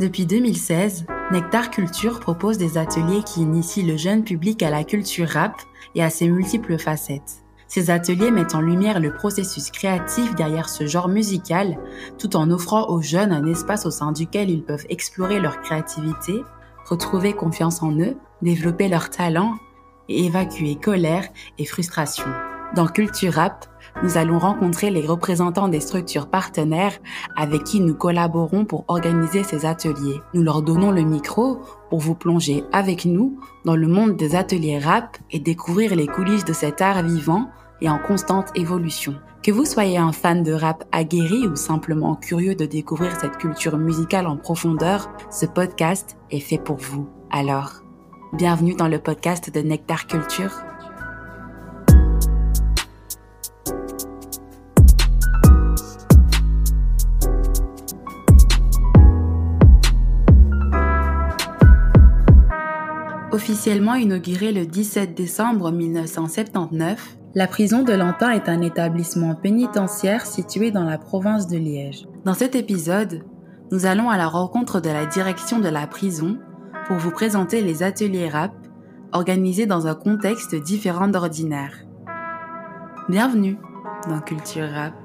Depuis 2016, Nectar Culture propose des ateliers qui initient le jeune public à la culture rap et à ses multiples facettes. Ces ateliers mettent en lumière le processus créatif derrière ce genre musical, tout en offrant aux jeunes un espace au sein duquel ils peuvent explorer leur créativité, retrouver confiance en eux, développer leurs talents et évacuer colère et frustration. Dans Culture Rap, nous allons rencontrer les représentants des structures partenaires avec qui nous collaborons pour organiser ces ateliers. Nous leur donnons le micro pour vous plonger avec nous dans le monde des ateliers rap et découvrir les coulisses de cet art vivant et en constante évolution. Que vous soyez un fan de rap aguerri ou simplement curieux de découvrir cette culture musicale en profondeur, ce podcast est fait pour vous. Alors, bienvenue dans le podcast de Nectar Culture. Officiellement inaugurée le 17 décembre 1979, la prison de Lantin est un établissement pénitentiaire situé dans la province de Liège. Dans cet épisode, nous allons à la rencontre de la direction de la prison pour vous présenter les ateliers rap organisés dans un contexte différent d'ordinaire. Bienvenue dans Culture Rap.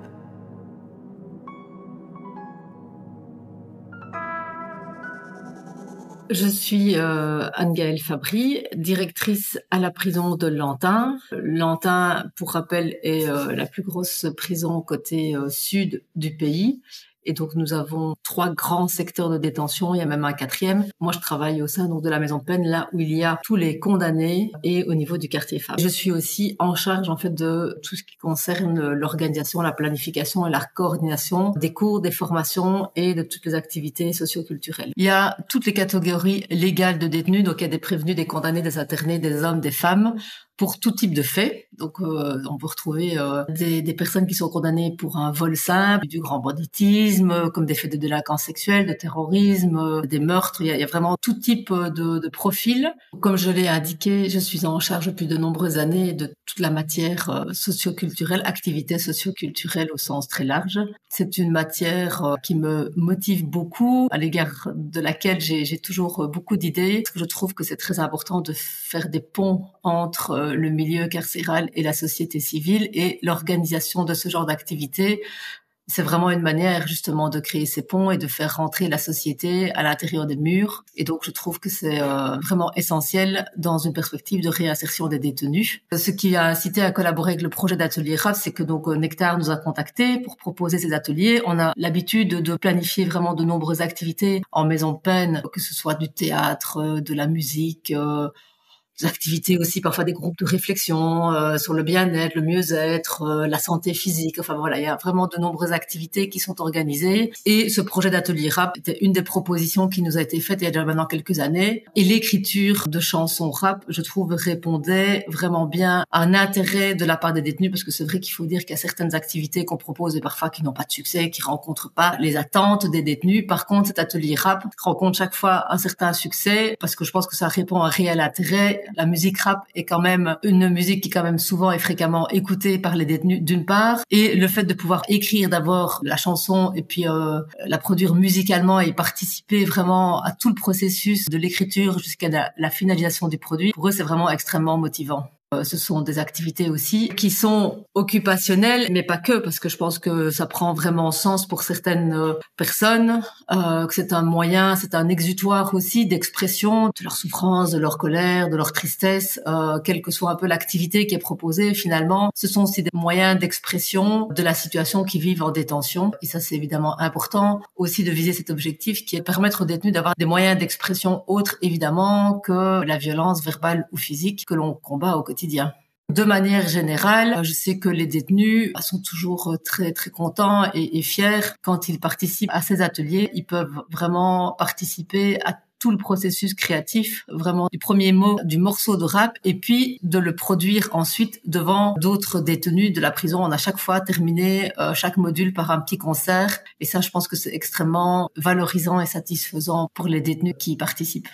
Je suis euh, Anne-Gaëlle Fabry, directrice à la prison de Lantin. Lantin, pour rappel, est euh, la plus grosse prison côté euh, sud du pays. Et donc nous avons trois grands secteurs de détention, il y a même un quatrième. Moi je travaille au sein donc de la maison de peine là où il y a tous les condamnés et au niveau du quartier femmes. Je suis aussi en charge en fait de tout ce qui concerne l'organisation, la planification et la coordination des cours, des formations et de toutes les activités socioculturelles. Il y a toutes les catégories légales de détenus, donc il y a des prévenus, des condamnés, des internés, des hommes, des femmes pour tout type de faits. Donc, euh, on peut retrouver euh, des, personnes qui sont condamnées pour un vol simple, du grand banditisme, comme des faits de délinquance sexuelle, de terrorisme, euh, des meurtres. Il y, a, il y, a, vraiment tout type de, de profil. Comme je l'ai indiqué, je suis en charge depuis de nombreuses années de toute la matière socioculturelle, activité socioculturelle au sens très large. C'est une matière qui me motive beaucoup, à l'égard de laquelle j'ai toujours beaucoup d'idées. Je trouve que c'est très important de faire des ponts entre le milieu carcéral et la société civile et l'organisation de ce genre d'activité. C'est vraiment une manière justement de créer ces ponts et de faire rentrer la société à l'intérieur des murs. Et donc je trouve que c'est euh, vraiment essentiel dans une perspective de réinsertion des détenus. Ce qui a incité à collaborer avec le projet d'atelier RAF, c'est que donc Nectar nous a contactés pour proposer ces ateliers. On a l'habitude de planifier vraiment de nombreuses activités en maison de peine, que ce soit du théâtre, de la musique. Euh, activités aussi, parfois des groupes de réflexion euh, sur le bien-être, le mieux-être, euh, la santé physique. Enfin voilà, il y a vraiment de nombreuses activités qui sont organisées. Et ce projet d'atelier rap était une des propositions qui nous a été faite il y a déjà maintenant quelques années. Et l'écriture de chansons rap, je trouve, répondait vraiment bien à un intérêt de la part des détenus, parce que c'est vrai qu'il faut dire qu'il y a certaines activités qu'on propose et parfois qui n'ont pas de succès, qui rencontrent pas les attentes des détenus. Par contre, cet atelier rap rencontre chaque fois un certain succès, parce que je pense que ça répond à un réel intérêt la musique rap est quand même une musique qui quand même souvent et fréquemment écoutée par les détenus d'une part, et le fait de pouvoir écrire d'abord la chanson et puis euh, la produire musicalement et participer vraiment à tout le processus de l'écriture jusqu'à la finalisation du produit, pour eux c'est vraiment extrêmement motivant. Euh, ce sont des activités aussi qui sont occupationnelles, mais pas que, parce que je pense que ça prend vraiment sens pour certaines euh, personnes, euh, que c'est un moyen, c'est un exutoire aussi d'expression de leur souffrance, de leur colère, de leur tristesse, euh, quelle que soit un peu l'activité qui est proposée. Finalement, ce sont aussi des moyens d'expression de la situation qu'ils vivent en détention. Et ça, c'est évidemment important aussi de viser cet objectif qui est permettre aux détenus d'avoir des moyens d'expression autres, évidemment, que la violence verbale ou physique que l'on combat au quotidien. De manière générale, je sais que les détenus sont toujours très très contents et, fiers quand ils participent à ces ateliers. Ils peuvent vraiment participer à tout le processus créatif, vraiment du premier mot du morceau de rap, et puis de le produire ensuite devant d'autres détenus de la prison. On a chaque fois terminé euh, chaque module par un petit concert, et ça, je pense que c'est extrêmement valorisant et satisfaisant pour les détenus qui y participent.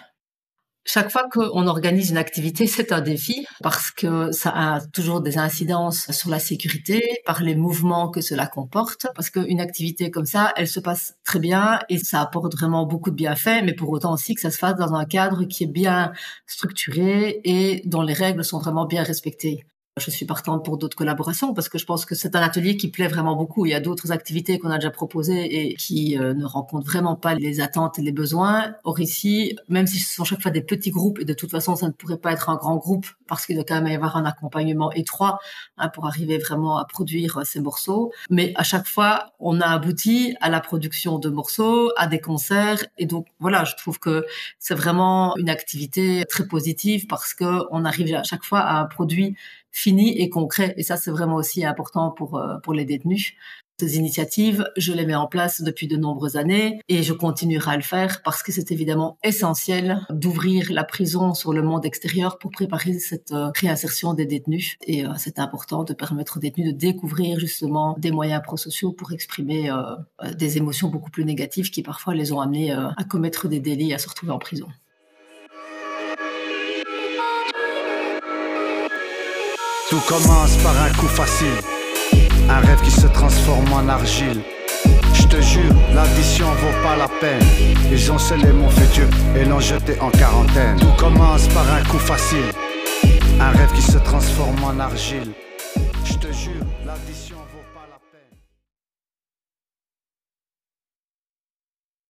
Chaque fois qu'on organise une activité, c'est un défi parce que ça a toujours des incidences sur la sécurité par les mouvements que cela comporte. Parce qu'une activité comme ça, elle se passe très bien et ça apporte vraiment beaucoup de bienfaits, mais pour autant aussi que ça se fasse dans un cadre qui est bien structuré et dont les règles sont vraiment bien respectées. Je suis partante pour d'autres collaborations parce que je pense que c'est un atelier qui plaît vraiment beaucoup. Il y a d'autres activités qu'on a déjà proposées et qui euh, ne rencontrent vraiment pas les attentes et les besoins. Or ici, même si ce sont chaque fois des petits groupes et de toute façon ça ne pourrait pas être un grand groupe parce qu'il doit quand même y avoir un accompagnement étroit hein, pour arriver vraiment à produire ces morceaux. Mais à chaque fois, on a abouti à la production de morceaux, à des concerts et donc voilà, je trouve que c'est vraiment une activité très positive parce que on arrive à chaque fois à un produit fini et concret. Et ça, c'est vraiment aussi important pour, euh, pour les détenus. Ces initiatives, je les mets en place depuis de nombreuses années et je continuerai à le faire parce que c'est évidemment essentiel d'ouvrir la prison sur le monde extérieur pour préparer cette euh, réinsertion des détenus. Et euh, c'est important de permettre aux détenus de découvrir justement des moyens prosociaux pour exprimer des émotions beaucoup plus négatives qui parfois les ont amenés à commettre des délits, à se retrouver en prison. Tout commence par un coup facile, un rêve qui se transforme en argile. Je te jure, l'addition vaut pas la peine. Ils ont scellé mon futur et l'ont jeté en quarantaine. Tout commence par un coup facile, un rêve qui se transforme en argile.